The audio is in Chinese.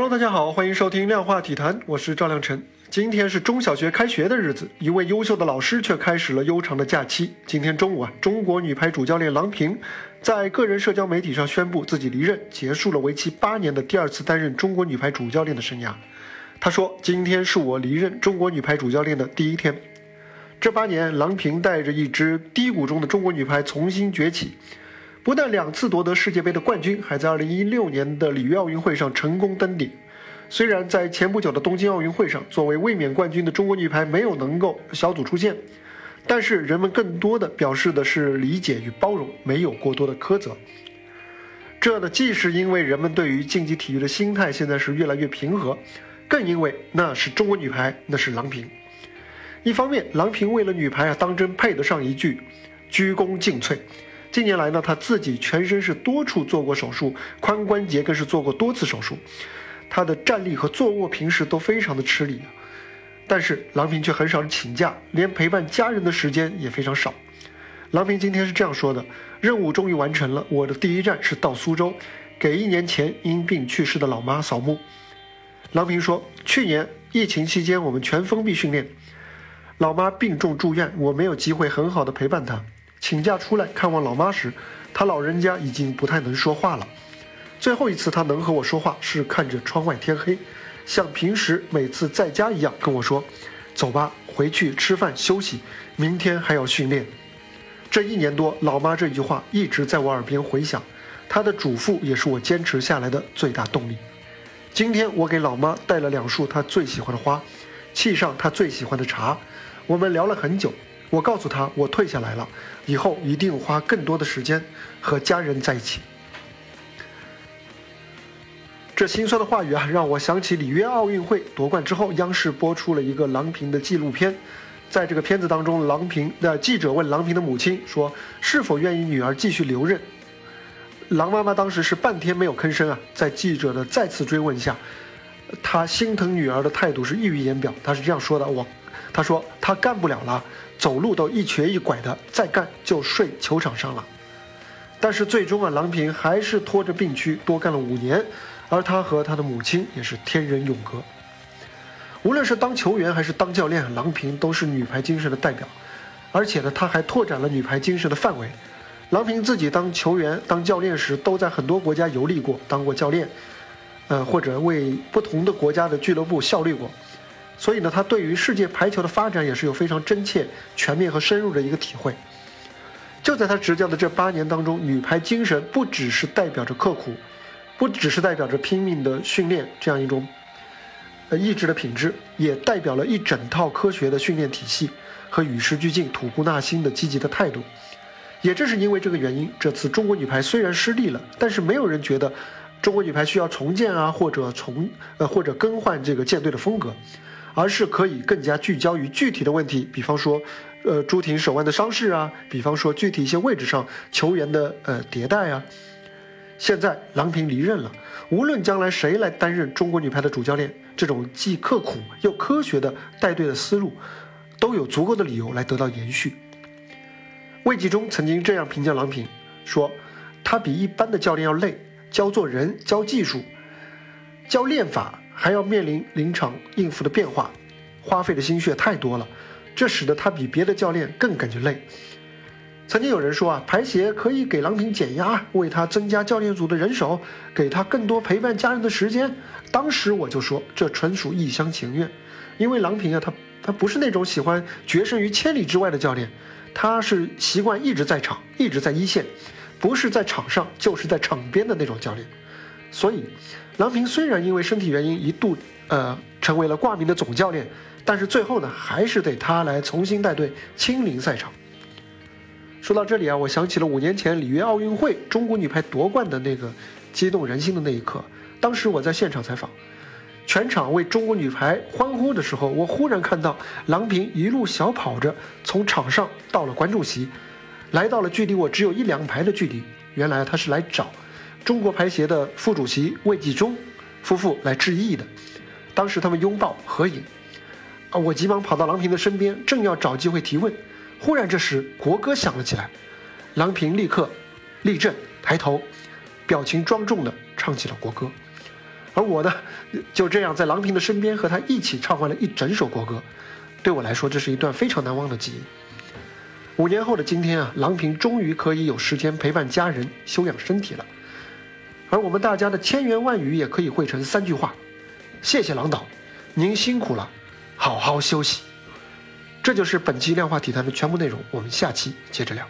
Hello，大家好，欢迎收听量化体坛，我是赵亮晨。今天是中小学开学的日子，一位优秀的老师却开始了悠长的假期。今天中午啊，中国女排主教练郎平在个人社交媒体上宣布自己离任，结束了为期八年的第二次担任中国女排主教练的生涯。他说：“今天是我离任中国女排主教练的第一天。这八年，郎平带着一支低谷中的中国女排重新崛起。”不但两次夺得世界杯的冠军，还在2016年的里约奥运会上成功登顶。虽然在前不久的东京奥运会上，作为卫冕冠军的中国女排没有能够小组出线，但是人们更多的表示的是理解与包容，没有过多的苛责。这呢，既是因为人们对于竞技体育的心态现在是越来越平和，更因为那是中国女排，那是郎平。一方面，郎平为了女排啊，当真配得上一句鞠躬尽瘁。近年来呢，他自己全身是多处做过手术，髋关节更是做过多次手术。他的站立和坐卧平时都非常的吃力，但是郎平却很少请假，连陪伴家人的时间也非常少。郎平今天是这样说的：“任务终于完成了，我的第一站是到苏州，给一年前因病去世的老妈扫墓。”郎平说：“去年疫情期间我们全封闭训练，老妈病重住院，我没有机会很好的陪伴她。”请假出来看望老妈时，他老人家已经不太能说话了。最后一次他能和我说话是看着窗外天黑，像平时每次在家一样跟我说：“走吧，回去吃饭休息，明天还要训练。”这一年多，老妈这句话一直在我耳边回响。她的嘱咐也是我坚持下来的最大动力。今天我给老妈带了两束她最喜欢的花，沏上她最喜欢的茶，我们聊了很久。我告诉他，我退下来了，以后一定花更多的时间和家人在一起。这心酸的话语啊，让我想起里约奥运会夺冠之后，央视播出了一个郎平的纪录片。在这个片子当中，郎平的记者问郎平的母亲说：“是否愿意女儿继续留任？”郎妈妈当时是半天没有吭声啊。在记者的再次追问下，她心疼女儿的态度是溢于言表。她是这样说的：“我。”她说她干不了了，走路都一瘸一拐的，再干就睡球场上了。但是最终啊，郎平还是拖着病躯多干了五年，而他和他的母亲也是天人永隔。无论是当球员还是当教练，郎平都是女排精神的代表，而且呢，他还拓展了女排精神的范围。郎平自己当球员、当教练时，都在很多国家游历过，当过教练，呃，或者为不同的国家的俱乐部效力过。所以呢，他对于世界排球的发展也是有非常真切、全面和深入的一个体会。就在他执教的这八年当中，女排精神不只是代表着刻苦，不只是代表着拼命的训练这样一种呃意志的品质，也代表了一整套科学的训练体系和与时俱进、吐故纳新的积极的态度。也正是因为这个原因，这次中国女排虽然失利了，但是没有人觉得中国女排需要重建啊，或者重呃或者更换这个舰队的风格。而是可以更加聚焦于具体的问题，比方说，呃，朱婷手腕的伤势啊，比方说具体一些位置上球员的呃迭代啊。现在郎平离任了，无论将来谁来担任中国女排的主教练，这种既刻苦又科学的带队的思路，都有足够的理由来得到延续。魏纪中曾经这样评价郎平，说，他比一般的教练要累，教做人，教技术，教练法。还要面临临场应付的变化，花费的心血太多了，这使得他比别的教练更感觉累。曾经有人说啊，排协可以给郎平减压，为他增加教练组的人手，给他更多陪伴家人的时间。当时我就说，这纯属一厢情愿，因为郎平啊，他他不是那种喜欢决胜于千里之外的教练，他是习惯一直在场，一直在一线，不是在场上就是在场边的那种教练。所以，郎平虽然因为身体原因一度呃成为了挂名的总教练，但是最后呢，还是得他来重新带队亲临赛场。说到这里啊，我想起了五年前里约奥运会中国女排夺冠的那个激动人心的那一刻。当时我在现场采访，全场为中国女排欢呼的时候，我忽然看到郎平一路小跑着从场上到了观众席，来到了距离我只有一两排的距离。原来她是来找。中国排协的副主席魏纪中夫妇来致意的，当时他们拥抱合影，啊，我急忙跑到郎平的身边，正要找机会提问，忽然这时国歌响了起来，郎平立刻立正抬头，表情庄重地唱起了国歌，而我呢，就这样在郎平的身边和他一起唱完了一整首国歌。对我来说，这是一段非常难忘的记忆。五年后的今天啊，郎平终于可以有时间陪伴家人、休养身体了。而我们大家的千言万语也可以汇成三句话：谢谢郎导，您辛苦了，好好休息。这就是本期量化体坛的全部内容，我们下期接着聊。